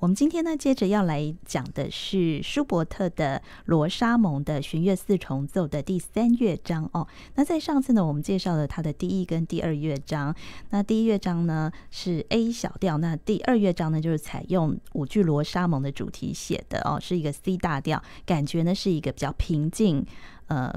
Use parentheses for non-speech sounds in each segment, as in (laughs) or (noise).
我们今天呢，接着要来讲的是舒伯特的罗莎蒙的弦乐四重奏的第三乐章哦。那在上次呢，我们介绍了他的第一跟第二乐章。那第一乐章呢是 A 小调，那第二乐章呢就是采用舞剧罗莎蒙的主题写的哦，是一个 C 大调，感觉呢是一个比较平静，呃。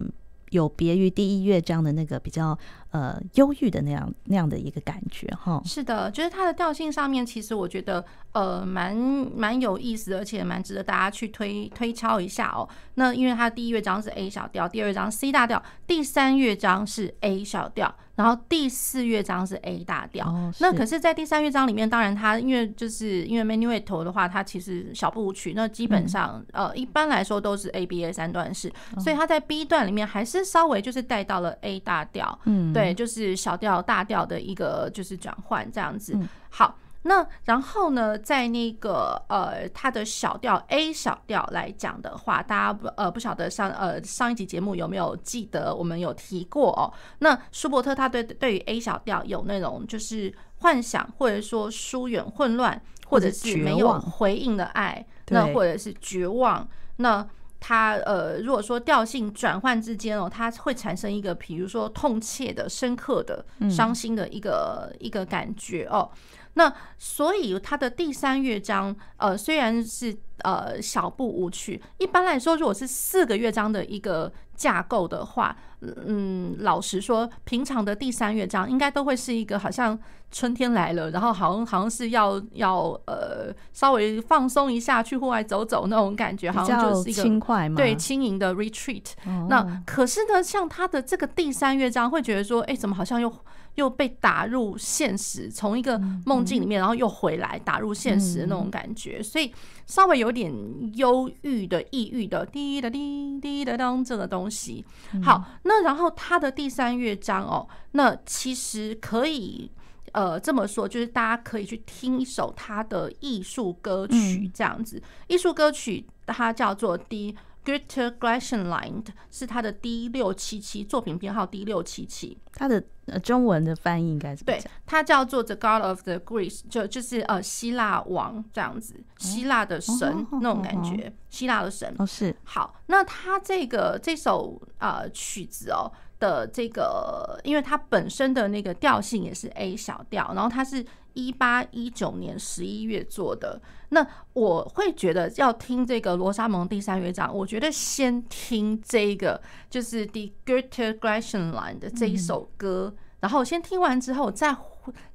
有别于第一乐章的那个比较呃忧郁的那样那样的一个感觉哈。是的，就是它的调性上面，其实我觉得呃蛮蛮有意思的，而且蛮值得大家去推推敲一下哦。那因为它第一乐章是 A 小调，第二乐章 C 大调，第三乐章是 A 小调。然后第四乐章是 A 大调，哦、那可是，在第三乐章里面，当然它因为就是因为 Menuetto 的话，它其实小步舞曲，那基本上、嗯、呃一般来说都是 A B A 三段式，哦、所以它在 B 段里面还是稍微就是带到了 A 大调，嗯，对，就是小调大调的一个就是转换这样子，嗯、好。那然后呢，在那个呃，它的小调 A 小调来讲的话，大家不呃不晓得上呃上一集节目有没有记得我们有提过哦？那舒伯特他对对于 A 小调有那种就是幻想，或者说疏远、混乱，或者是没有回应的爱，那或者是绝望。那他呃，如果说调性转换之间哦，它会产生一个比如说痛切的、深刻的、伤心的一个一个感觉哦。那所以它的第三乐章，呃，虽然是呃小步舞曲，一般来说，如果是四个乐章的一个架构的话，嗯，老实说，平常的第三乐章应该都会是一个好像春天来了，然后好像好像是要要呃稍微放松一下，去户外走走那种感觉，好像就是一个轻快嘛，对，轻盈的 retreat。那可是呢，像他的这个第三乐章，会觉得说，哎，怎么好像又。又被打入现实，从一个梦境里面，然后又回来打入现实的那种感觉，所以稍微有点忧郁的、抑郁的，滴答滴滴答当这个东西。好，那然后他的第三乐章哦，那其实可以呃这么说，就是大家可以去听一首他的艺术歌曲，这样子，艺术歌曲它叫做 D。Goethe Griechenland 是他的 D 六七七作品编号 D 六七七，他的呃中文的翻译应该是对，他叫做 The God of the Greece，就就是呃希腊王这样子，希腊的神那种感觉，希腊的神。哦是。好，那他这个这首呃曲子哦的这个，因为它本身的那个调性也是 A 小调，然后它是。一八一九年十一月做的，那我会觉得要听这个罗莎蒙第三乐章，我觉得先听这个就是 The Goethe g r a s h e n l a n 的这一首歌，然后先听完之后再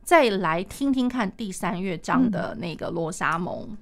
再来听听看第三乐章的那个罗莎蒙。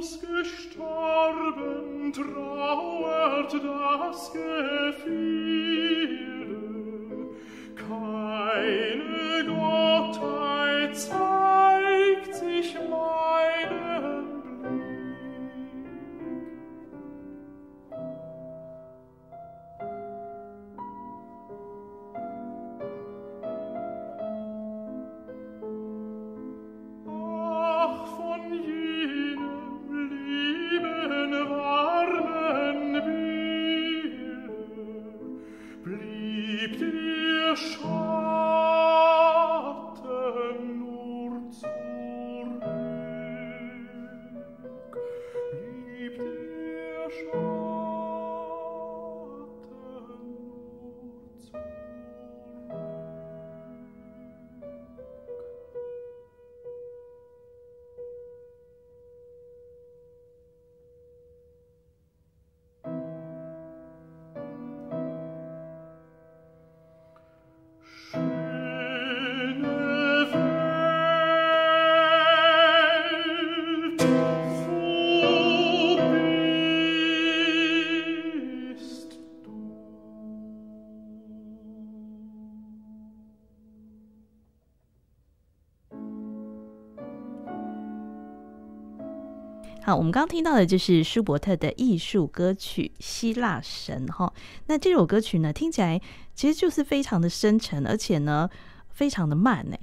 Ausgestorben trauert das Gefühl, 好，我们刚刚听到的就是舒伯特的艺术歌曲《希腊神》哈。那这首歌曲呢，听起来其实就是非常的深沉，而且呢，非常的慢呢。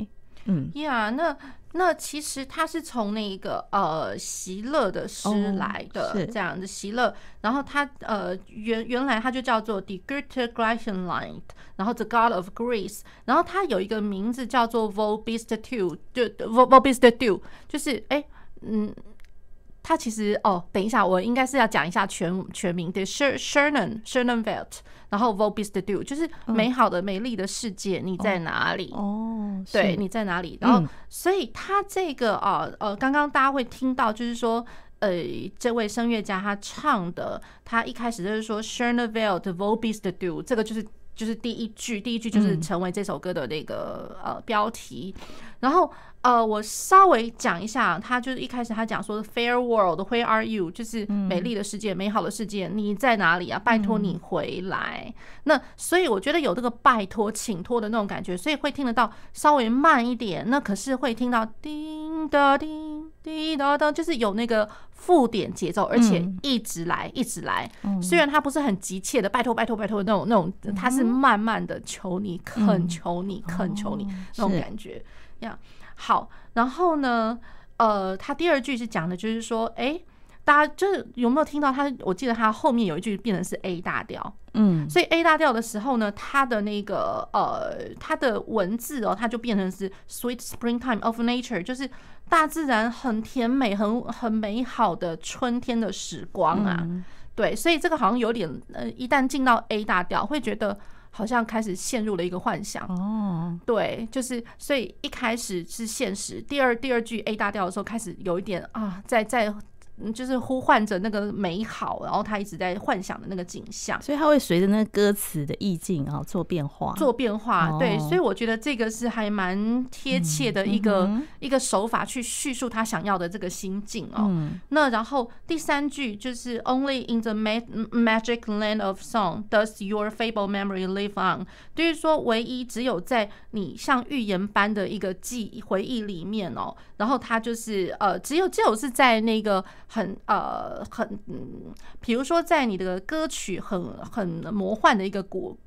嗯，呀、yeah,，那那其实他是从那个呃席勒的诗来的，是这样的席勒，然后他呃原原来他就叫做 Die Götter Griechenland，然后 The God of Greece，然后他有一个名字叫做 Wo bist du，就 Wo Wo bist du，就是哎嗯。他其实哦，等一下，我应该是要讲一下全全名的 Sher Shernan Shernanvelt，然后 Wo bist du，就是美好的、美丽的世界，你在哪里？哦，对，你在哪里？然后，所以他这个啊，呃，刚刚大家会听到，就是说，呃，这位声乐家他唱的，他一开始就是说 Schöne Welt Wo bist Do，这个就是就是第一句，第一句就是成为这首歌的那个呃标题，然后。呃，我稍微讲一下，他就是一开始他讲说，Fair world, where are you？就是美丽的世界，美好的世界，你在哪里啊？拜托你回来。那所以我觉得有这个拜托、请托的那种感觉，所以会听得到稍微慢一点。那可是会听到叮哒叮滴哒哒，就是有那个附点节奏，而且一直来，一直来。虽然他不是很急切的拜托、拜托、拜托那种那种，他是慢慢的求你、恳求你、恳求你那种感觉呀。好，然后呢，呃，他第二句是讲的，就是说，哎，大家就是有没有听到他？我记得他后面有一句变成是 A 大调，嗯，所以 A 大调的时候呢，他的那个呃，他的文字哦，它就变成是 Sweet springtime of nature，就是大自然很甜美、很很美好的春天的时光啊，对，所以这个好像有点呃，一旦进到 A 大调，会觉得。好像开始陷入了一个幻想哦，对，就是所以一开始是现实，第二第二句 A 大调的时候开始有一点啊，在在。就是呼唤着那个美好，然后他一直在幻想的那个景象，所以他会随着那个歌词的意境啊做变化，做变化。对，所以我觉得这个是还蛮贴切的一个一个手法去叙述他想要的这个心境哦。那然后第三句就是 Only in the magic land of song does your fable memory live on，就是说唯一只有在你像预言般的一个记忆回忆里面哦，然后他就是呃，只有只有是在那个。很呃很嗯，比如说在你的歌曲很很魔幻的一个国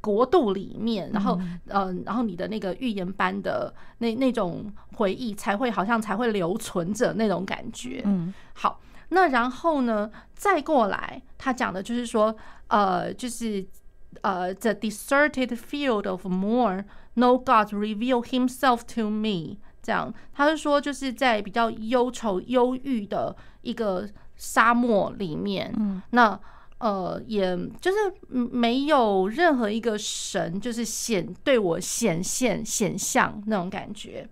国度里面，然后呃然后你的那个预言般的那那种回忆才会好像才会留存着那种感觉。嗯，好，那然后呢再过来，他讲的就是说呃就是呃 the deserted field of more, no God reveal himself to me。这样，他是说，就是在比较忧愁、忧郁的一个沙漠里面，嗯，那呃，也就是没有任何一个神，就是显对我显现、显像那种感觉。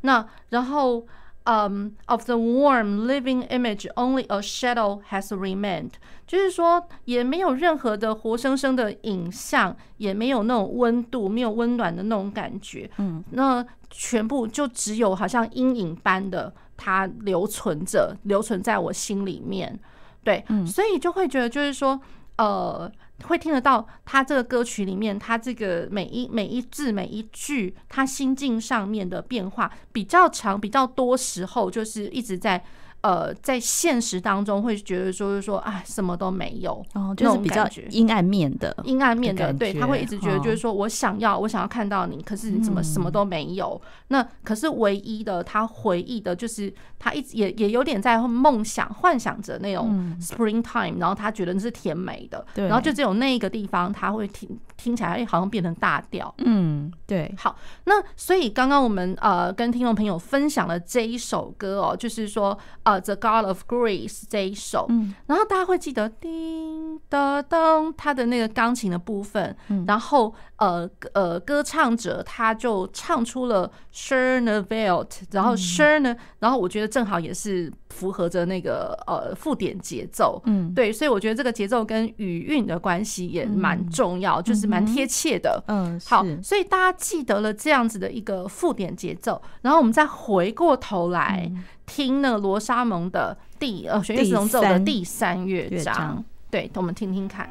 那然后 um, of the warm living image, only a shadow has remained。就是说，也没有任何的活生生的影像，也没有那种温度，没有温暖的那种感觉。嗯，那全部就只有好像阴影般的，它留存着，留存在我心里面。对，所以就会觉得，就是说，呃。会听得到他这个歌曲里面，他这个每一每一字每一句，他心境上面的变化比较长，比较多时候就是一直在。呃，在现实当中会觉得说，就是说，啊，什么都没有，哦，就是比较阴暗面的，阴暗面的，对，他会一直觉得，就是说我想要，我想要看到你，可是你怎么什么都没有？那可是唯一的，他回忆的就是他一直也也有点在梦想、幻想着那种 springtime，然后他觉得那是甜美的，对，然后就只有那一个地方他会听听起来好像变成大调，嗯，对。好，那所以刚刚我们呃跟听众朋友分享了这一首歌哦，就是说呃。呃，《The God of Greece》这一首，嗯，然后大家会记得叮当当，他的那个钢琴的部分，嗯，然后呃呃，歌唱者他就唱出了 Schöne Welt，然后 Schöne，然后我觉得正好也是符合着那个呃附点节奏，嗯，对，所以我觉得这个节奏跟语韵的关系也蛮重要，就是蛮贴切的，嗯，好，所以大家记得了这样子的一个附点节奏，然后我们再回过头来。听那个罗莎蒙的第呃弦乐四重奏的第三乐章，对，我们听听看。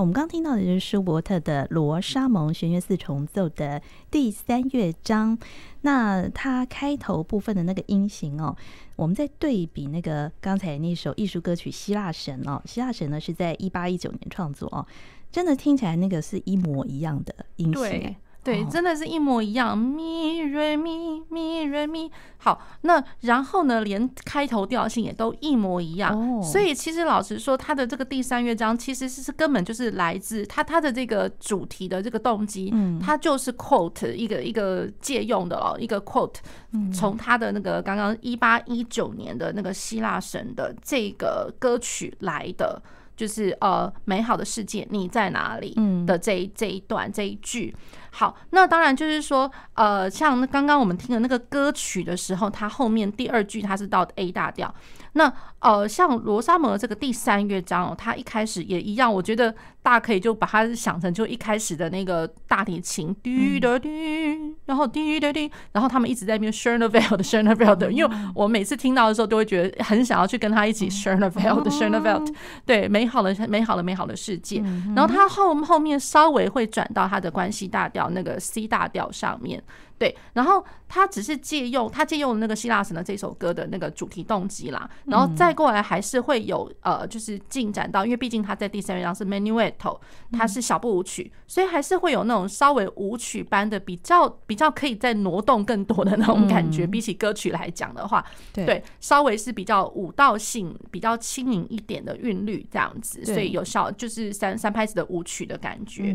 我们刚听到的就是舒伯特的罗莎蒙弦乐四重奏的第三乐章。那它开头部分的那个音型哦，我们在对比那个刚才那首艺术歌曲《希腊神》哦，《希腊神》呢是在一八一九年创作哦，真的听起来那个是一模一样的音型。对，真的是一模一样，咪瑞咪咪瑞咪。好，那然后呢，连开头调性也都一模一样。哦，所以其实老实说，他的这个第三乐章其实是根本就是来自他他的这个主题的这个动机，嗯，他就是 quote 一个一个借用的哦，一个 quote 从他的那个刚刚一八一九年的那个希腊神的这个歌曲来的。就是呃，美好的世界，你在哪里？的这一这一段这一句，好，那当然就是说，呃，像刚刚我们听的那个歌曲的时候，它后面第二句它是到 A 大调。那呃，像罗莎蒙的这个第三乐章哦，它一开始也一样，我觉得大家可以就把它想成就一开始的那个大提琴，滴的滴，然后滴的滴，然后他们一直在那边 Schoenewald 的 Schoenewald 的，因为我每次听到的时候都会觉得很想要去跟他一起 Schoenewald 的 Schoenewald，对，美好的美好的美好的世界。然后他后后面稍微会转到他的关系大调那个 C 大调上面。对，然后他只是借用他借用那个希腊神的这首歌的那个主题动机啦，然后再过来还是会有呃，就是进展到，因为毕竟他在第三乐章是 Menuetto，它是小步舞曲，所以还是会有那种稍微舞曲般的比较比较可以再挪动更多的那种感觉，比起歌曲来讲的话，对，稍微是比较舞蹈性比较轻盈一点的韵律这样子，所以有小就是三三拍子的舞曲的感觉。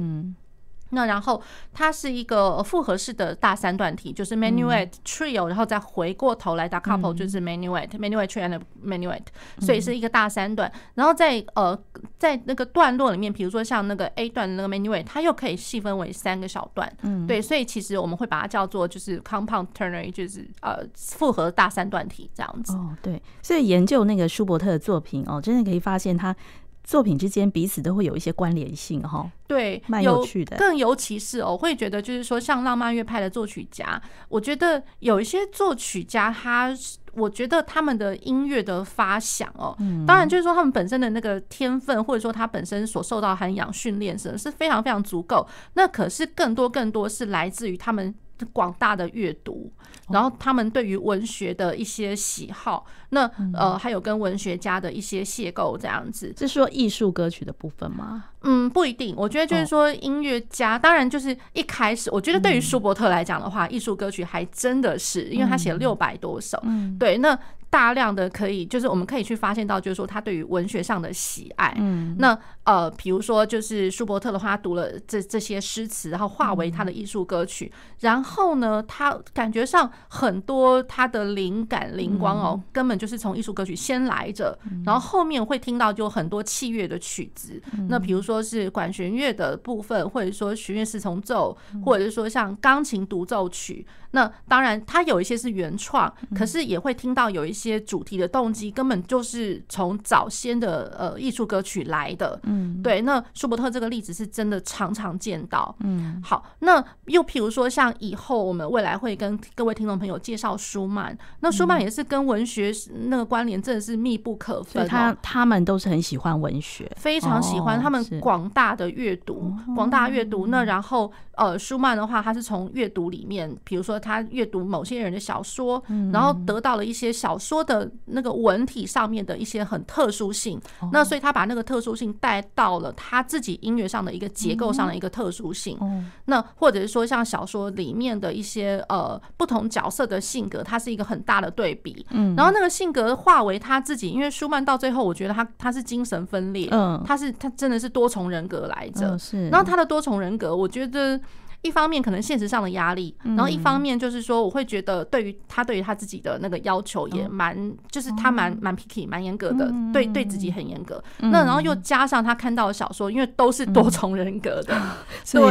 那然后它是一个复合式的大三段体，就是 Menuet Trio，然后再回过头来打 couple，就是 Menuet Menuet Trio and Menuet，所以是一个大三段。然后在呃在那个段落里面，比如说像那个 A 段的那个 Menuet，它又可以细分为三个小段。嗯，对，所以其实我们会把它叫做就是 Compound Ternary，就是呃复合大三段体这样子。哦，对，所以研究那个舒伯特的作品哦，真的可以发现他。作品之间彼此都会有一些关联性，哈，对，蛮有趣的。更尤其是哦，会觉得就是说，像浪漫乐派的作曲家，我觉得有一些作曲家，他我觉得他们的音乐的发想哦，当然就是说他们本身的那个天分，或者说他本身所受到涵养训练是是非常非常足够。那可是更多更多是来自于他们。广大的阅读，然后他们对于文学的一些喜好，那呃还有跟文学家的一些邂逅，这样子，是说艺术歌曲的部分吗？嗯，不一定。我觉得就是说音乐家，当然就是一开始，我觉得对于舒伯特来讲的话，艺术歌曲还真的是，因为他写了六百多首，对，那。大量的可以，就是我们可以去发现到，就是说他对于文学上的喜爱。嗯，那呃，比如说就是舒伯特的话，他读了这这些诗词，然后化为他的艺术歌曲。然后呢，他感觉上很多他的灵感灵光哦，根本就是从艺术歌曲先来着。然后后面会听到就很多器乐的曲子。那比如说是管弦乐的部分，或者说弦乐四重奏，或者是说像钢琴独奏曲。那当然，他有一些是原创，可是也会听到有一些。主题的动机根本就是从早先的呃艺术歌曲来的，嗯，对。那舒伯特这个例子是真的常常见到，嗯。好，那又譬如说像以后我们未来会跟各位听众朋友介绍舒曼，那舒曼也是跟文学那个关联真的是密不可分。他他们都是很喜欢文学，非常喜欢他们广大的阅读，广大阅读。那然后呃，舒曼的话，他是从阅读里面，比如说他阅读某些人的小说，然后得到了一些小说。的那个文体上面的一些很特殊性，那所以他把那个特殊性带到了他自己音乐上的一个结构上的一个特殊性。那或者是说像小说里面的一些呃不同角色的性格，它是一个很大的对比。然后那个性格化为他自己，因为舒曼到最后，我觉得他他是精神分裂，他是他真的是多重人格来着。是然后他的多重人格，我觉得。一方面可能现实上的压力，然后一方面就是说，我会觉得对于他对于他自己的那个要求也蛮，就是他蛮蛮 picky 蛮严格的，对对自己很严格。那然后又加上他看到的小说，因为都是多重人格的，(laughs) 对所以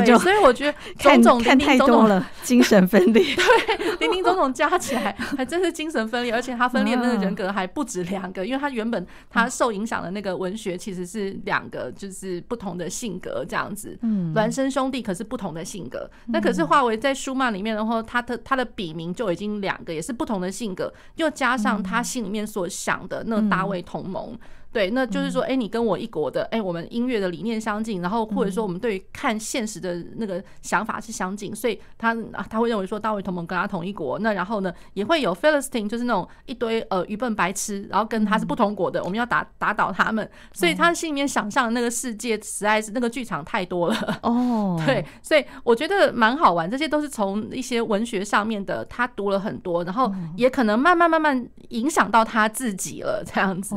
我觉得种种看太多了，精神分裂。(laughs) 对，林林总总加起来还真是精神分裂，而且他分裂那个人格还不止两个，因为他原本他受影响的那个文学其实是两个，就是不同的性格这样子。嗯，孪生兄弟可是不同的性格。那可是华为在舒曼里面的话，他的他的笔名就已经两个，也是不同的性格，又加上他心里面所想的那大卫同盟。对，那就是说，哎、欸，你跟我一国的，哎、欸，我们音乐的理念相近，然后或者说我们对于看现实的那个想法是相近，所以他他会认为说大卫同盟跟他同一国。那然后呢，也会有 Philistine，就是那种一堆呃愚笨白痴，然后跟他是不同国的，我们要打打倒他们。所以他心里面想象的那个世界实在是那个剧场太多了哦。(laughs) 对，所以我觉得蛮好玩，这些都是从一些文学上面的，他读了很多，然后也可能慢慢慢慢影响到他自己了，这样子。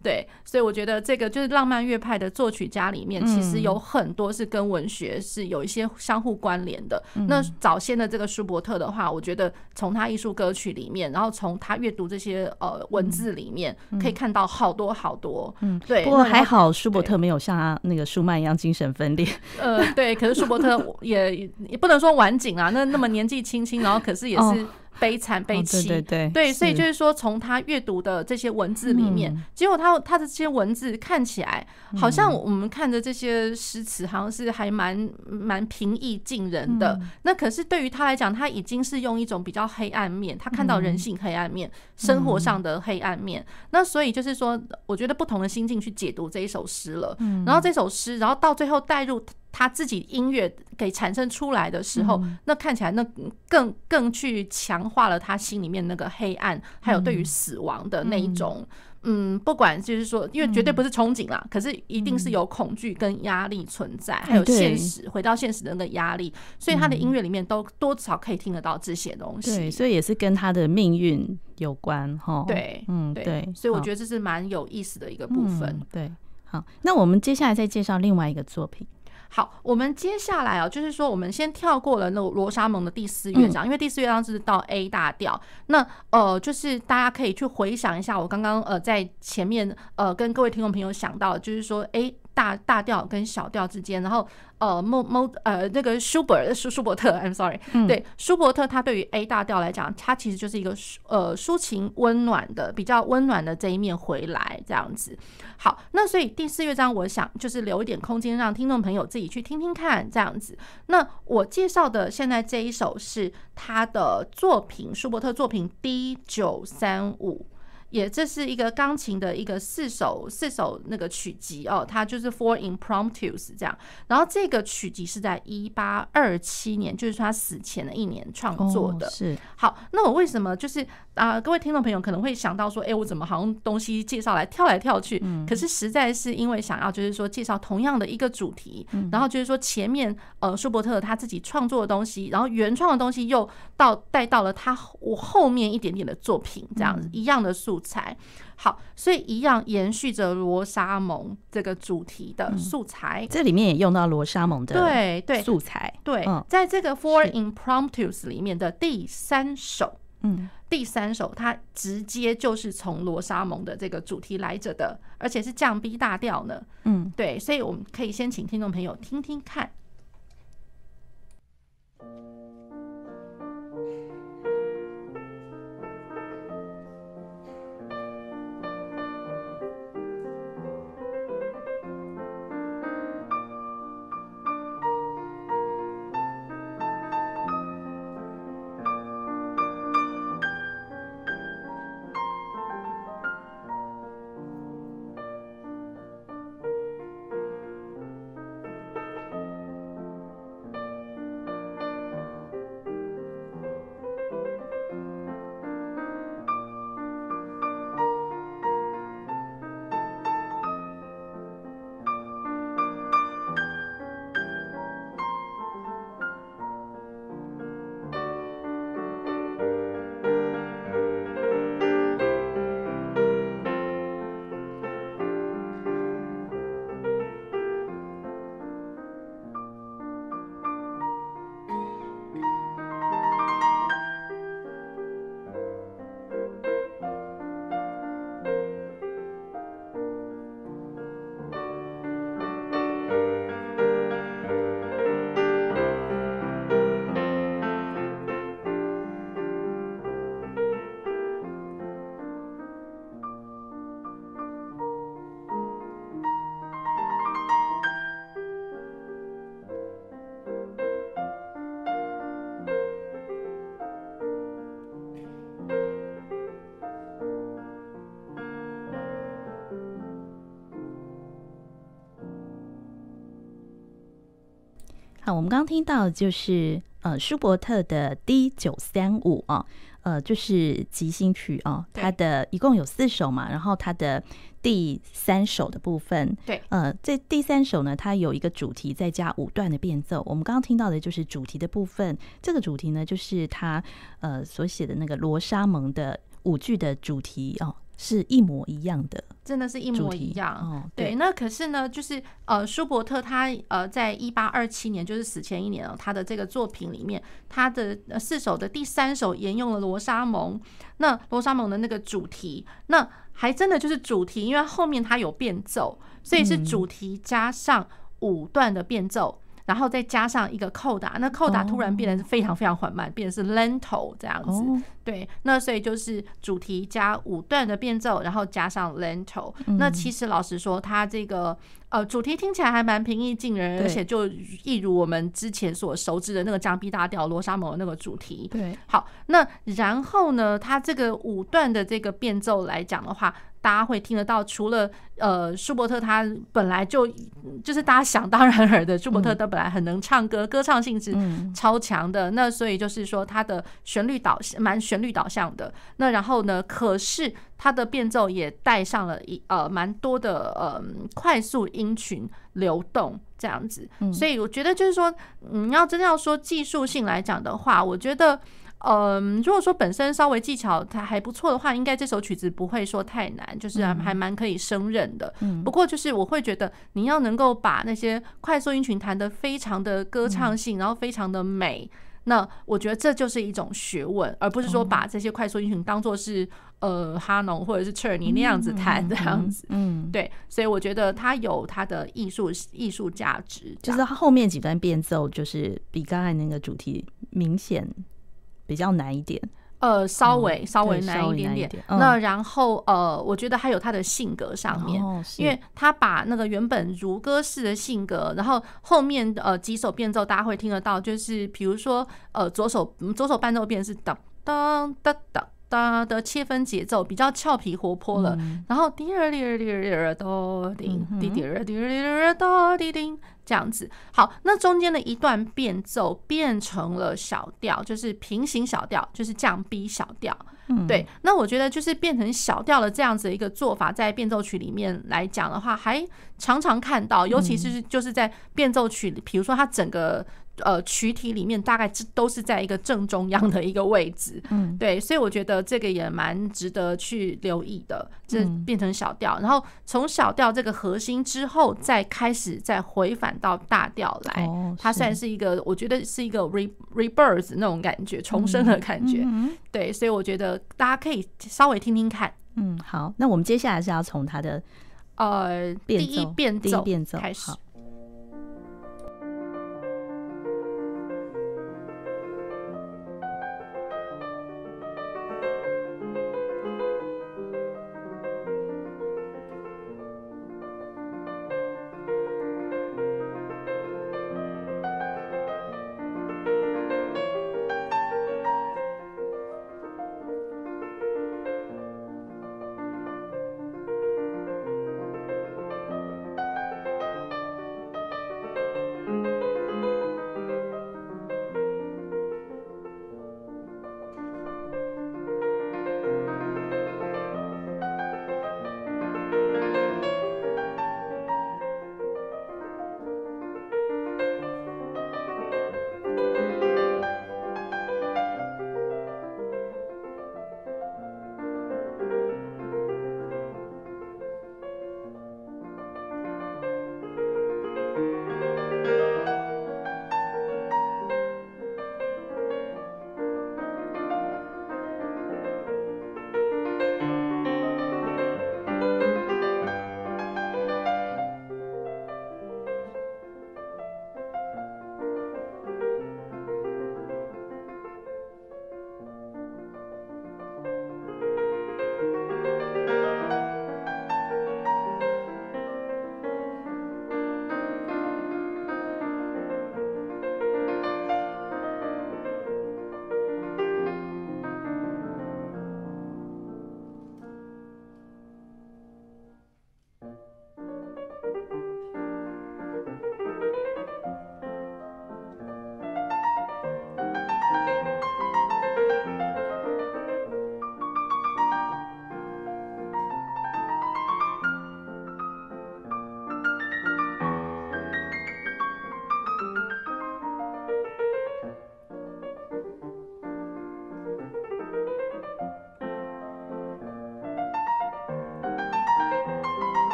对。所以我觉得这个就是浪漫乐派的作曲家里面，其实有很多是跟文学是有一些相互关联的。那早先的这个舒伯特的话，我觉得从他艺术歌曲里面，然后从他阅读这些呃文字里面，可以看到好多好多。嗯，对。不过还好，舒伯特没有像他那个舒曼一样精神分裂。呃，对。可是舒伯特 (laughs) 也也不能说晚景啊，那那么年纪轻轻，然后可是也是。悲惨悲戚，对对对，对，所以就是说，从他阅读的这些文字里面，结果他他的这些文字看起来，好像我们看着这些诗词，好像是还蛮蛮平易近人的。那可是对于他来讲，他已经是用一种比较黑暗面，他看到人性黑暗面，生活上的黑暗面。那所以就是说，我觉得不同的心境去解读这一首诗了。然后这首诗，然后到最后带入。他自己音乐给产生出来的时候，那看起来那更更去强化了他心里面那个黑暗，还有对于死亡的那一种，嗯，不管就是说，因为绝对不是憧憬啦，可是一定是有恐惧跟压力存在，还有现实，回到现实的那个压力，所以他的音乐里面都多少可以听得到这些东西。对，所以也是跟他的命运有关哈。对，嗯，对，所以我觉得这是蛮有意思的一个部分。对，好，那我们接下来再介绍另外一个作品。好，我们接下来啊，就是说，我们先跳过了那个罗莎蒙的第四乐章，因为第四乐章是到 A 大调。那呃，就是大家可以去回想一下，我刚刚呃在前面呃跟各位听众朋友想到，就是说，哎。大大调跟小调之间，然后呃，莫莫呃，那个舒伯舒舒伯特，I'm sorry，对，舒伯特他对于 A 大调来讲，他其实就是一个呃抒情温暖的，比较温暖的这一面回来这样子。好，那所以第四乐章，我想就是留一点空间让听众朋友自己去听听看这样子。那我介绍的现在这一首是他的作品，舒伯特作品 D 九三五。也这是一个钢琴的一个四首四首那个曲集哦，它就是 Four Impromptus 这样。然后这个曲集是在一八二七年，就是他死前的一年创作的。是好，那我为什么就是啊？各位听众朋友可能会想到说，哎，我怎么好像东西介绍来跳来跳去？可是实在是因为想要就是说介绍同样的一个主题，然后就是说前面呃舒伯特他自己创作的东西，然后原创的东西又到带到了他我后面一点点的作品，这样子一样的素。素材。好，所以一样延续着罗莎蒙这个主题的素材，这里面也用到罗莎蒙的对对素材对，在这个 Four Impromptus 里面的第三首，嗯，第三首它直接就是从罗莎蒙的这个主题来着的，而且是降 B 大调呢，嗯，对，所以我们可以先请听众朋友听听看。好，我们刚刚听到就是呃舒伯特的 D 九三五啊，呃就是即兴曲哦，它的一共有四首嘛，然后它的第三首的部分，对，呃这第三首呢，它有一个主题再加五段的变奏。我们刚刚听到的就是主题的部分，这个主题呢就是他呃所写的那个罗莎蒙的舞剧的主题哦。是一模一样的，真的是一模一样。哦、对，那可是呢，就是呃，舒伯特他呃，在一八二七年，就是死前一年哦，他的这个作品里面，他的四首的第三首沿用了罗莎蒙。那罗莎蒙的那个主题，那还真的就是主题，因为后面他有变奏，所以是主题加上五段的变奏。嗯然后再加上一个扣打，那扣打突然变得非常非常缓慢，变成是 lento 这样子。对，那所以就是主题加五段的变奏，然后加上 lento。那其实老实说，它这个呃主题听起来还蛮平易近人，而且就一如我们之前所熟知的那个降 B 大调罗莎蒙的那个主题。对，好，那然后呢，它这个五段的这个变奏来讲的话。大家会听得到，除了呃舒伯特他本来就就是大家想当然耳的，舒伯特他本来很能唱歌，歌唱性质超强的，那所以就是说他的旋律导向蛮旋律导向的。那然后呢，可是他的变奏也带上了一呃蛮多的呃快速音群流动这样子，所以我觉得就是说，你要真的要说技术性来讲的话，我觉得。嗯，如果说本身稍微技巧它还不错的话，应该这首曲子不会说太难，就是还还蛮可以胜任的。不过就是我会觉得你要能够把那些快速音群弹得非常的歌唱性，然后非常的美，那我觉得这就是一种学问，而不是说把这些快速音群当做是呃哈农或者是彻尔尼那样子弹这样子。嗯，对，所以我觉得它有它的艺术艺术价值，就是它后面几段变奏就是比刚才那个主题明显。比较难一点，呃，稍微稍微难一点点。那然后呃，我觉得还有他的性格上面，因为他把那个原本如歌式的性格，然后后面呃几首变奏大家会听得到，就是比如说呃左手左手伴奏变是当当当当哒的切分节奏，比较俏皮活泼了。然后滴儿滴儿滴儿滴儿哆叮滴滴儿滴儿滴儿哆滴叮。这样子，好，那中间的一段变奏变成了小调，就是平行小调，就是降 B 小调。嗯，对。那我觉得就是变成小调的这样子一个做法，在变奏曲里面来讲的话，还常常看到，尤其是就是在变奏曲，比如说它整个。呃，曲体里面大概这都是在一个正中央的一个位置，嗯，(laughs) 对，所以我觉得这个也蛮值得去留意的。这变成小调，然后从小调这个核心之后，再开始再回返到大调来，它算是一个，我觉得是一个 re rebirth 那种感觉，重生的感觉，对，所以我觉得大家可以稍微听听看。嗯，好，那我们接下来是要从它的呃第一变奏开始。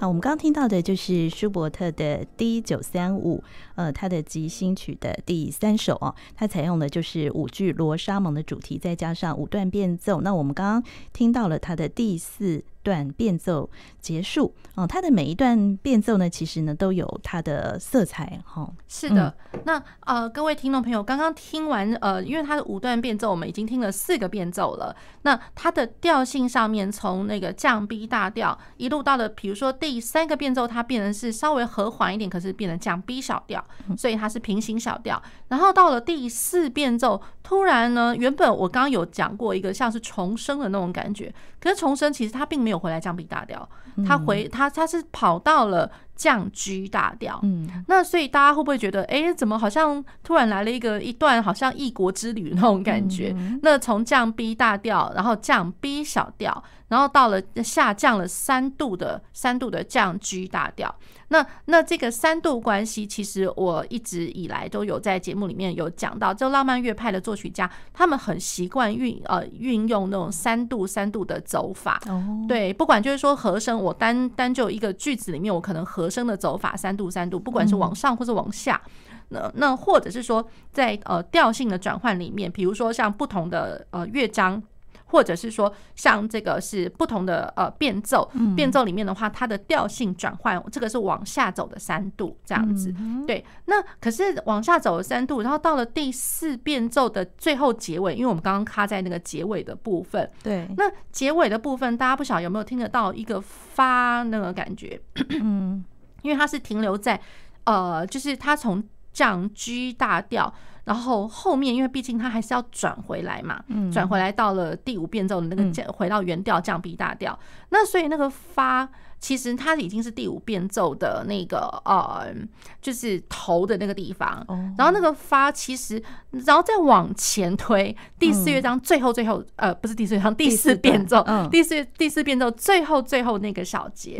好，我们刚刚听到的就是舒伯特的 D 九三五，呃，他的即兴曲的第三首哦，它采用的就是舞剧《罗莎蒙》的主题，再加上五段变奏。那我们刚刚听到了他的第四段变奏结束哦，它的每一段变奏呢，其实呢都有它的色彩哈。哦、是的，嗯、那呃，各位听众朋友，刚刚听完呃，因为它的五段变奏，我们已经听了四个变奏了。那它的调性上面，从那个降 B 大调一路到了，比如说第三个变奏，它变成是稍微和缓一点，可是变成降 B 小调，所以它是平行小调。然后到了第四变奏，突然呢，原本我刚刚有讲过一个像是重生的那种感觉，可是重生其实它并没有回来降 B 大调，它回他他是跑到了。降 G 大调，嗯，那所以大家会不会觉得，哎、欸，怎么好像突然来了一个一段好像异国之旅那种感觉？嗯、那从降 B 大调，然后降 B 小调，然后到了下降了三度的三度的降 G 大调。那那这个三度关系，其实我一直以来都有在节目里面有讲到，就浪漫乐派的作曲家，他们很习惯运呃运用那种三度三度的走法。哦，对，不管就是说和声，我单单就一个句子里面，我可能和声的走法三度三度，不管是往上或者往下，那那或者是说在呃调性的转换里面，比如说像不同的呃乐章。或者是说，像这个是不同的呃变奏，变奏里面的话，它的调性转换，这个是往下走的三度这样子。对，那可是往下走的三度，然后到了第四变奏的最后结尾，因为我们刚刚卡在那个结尾的部分。对，那结尾的部分，大家不晓得有没有听得到一个发那个感觉？嗯，因为它是停留在呃，就是它从降 G 大调。然后后面，因为毕竟它还是要转回来嘛，转回来到了第五变奏的那个降，回到原调降 B 大调。那所以那个发，其实它已经是第五变奏的那个呃，就是头的那个地方。然后那个发其实，然后再往前推，第四乐章最后最后呃，不是第四乐章，第四变奏，第四第四变奏最后最后那个小节，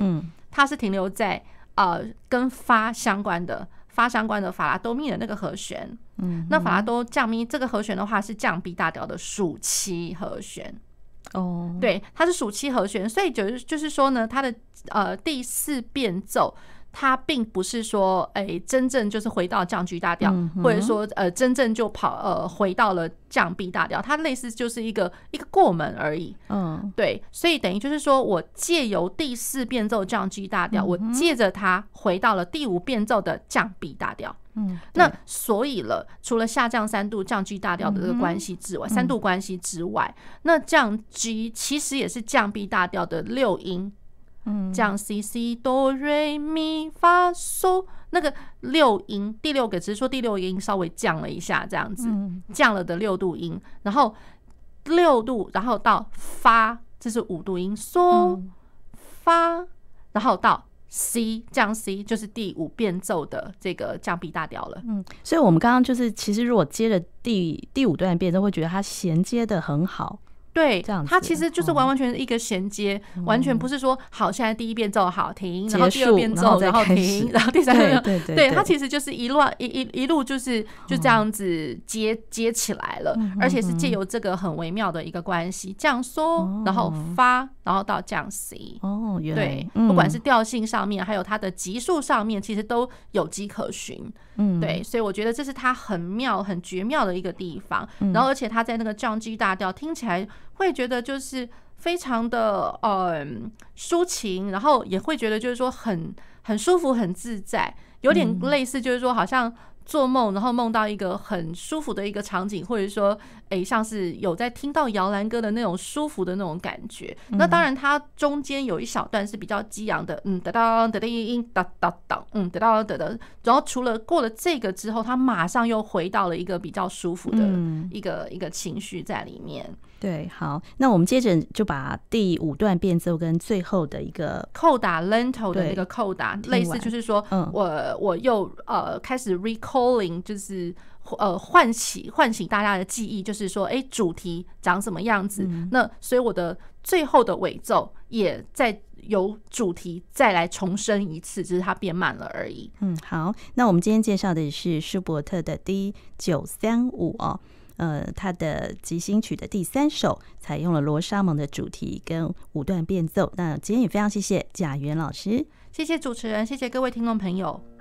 它是停留在呃跟发相关的。发相关的法拉多咪的那个和弦，嗯，那法拉多降咪这个和弦的话是降 B 大调的属七和弦，哦，对，它是属七和弦，所以就是就是说呢，它的呃第四变奏。它并不是说，哎、欸，真正就是回到降 G 大调，嗯、或者说，呃，真正就跑，呃，回到了降 B 大调。它类似就是一个一个过门而已。嗯，对，所以等于就是说我借由第四变奏降 G 大调，嗯、我借着它回到了第五变奏的降 B 大调。嗯，那所以了，除了下降三度降 G 大调的这个关系之外，嗯、三度关系之外，那降 G 其实也是降 B 大调的六音。降 C C 哆瑞咪发嗦，那个六音，第六个只是说第六音稍微降了一下，这样子降了的六度音，然后六度，然后到发，这是五度音，嗦发，然后到 C 降 C 就是第五变奏的这个降 B 大调了。嗯，所以我们刚刚就是其实如果接着第第五段变奏，会觉得它衔接的很好。对，它其实就是完完全全一个衔接，嗯、完全不是说好，现在第一遍奏好停，然后第二遍奏然后停，然后第三遍奏，对对对，它其实就是一路一一一路就是就这样子接、嗯、接起来了，而且是借由这个很微妙的一个关系，降嗦，然后发，然后到降 C，哦，原来对，不管是调性上面，还有它的级数上面，其实都有迹可循。嗯，对，所以我觉得这是他很妙、很绝妙的一个地方。然后，而且他在那个降 G 大调，听起来会觉得就是非常的呃抒情，然后也会觉得就是说很很舒服、很自在，有点类似就是说好像做梦，然后梦到一个很舒服的一个场景，或者说，诶，像是有在听到摇篮歌的那种舒服的那种感觉。那当然，它中间有一小段是比较激昂的，嗯，哒哒哒哒哒哒哒，嗯，哒哒哒哒。然后除了过了这个之后，它马上又回到了一个比较舒服的一个一个情绪在里面。对，好，那我们接着就把第五段变奏跟最后的一个扣打 lento 的那个扣打，类似就是说，嗯，我我又呃开始 recalling，就是呃唤起唤醒大家的记忆，就是说，哎，主题长什么样子？嗯、那所以我的最后的尾奏也在由主题再来重申一次，只、就是它变慢了而已。嗯，好，那我们今天介绍的是舒伯特的 D 九三五哦。呃，他的即兴曲的第三首采用了罗莎蒙的主题跟五段变奏。那今天也非常谢谢贾元老师，谢谢主持人，谢谢各位听众朋友。